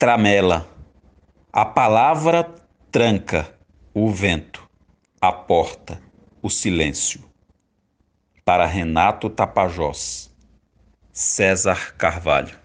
tramela. A palavra tranca o vento, a porta, o silêncio. Para Renato Tapajós, César Carvalho.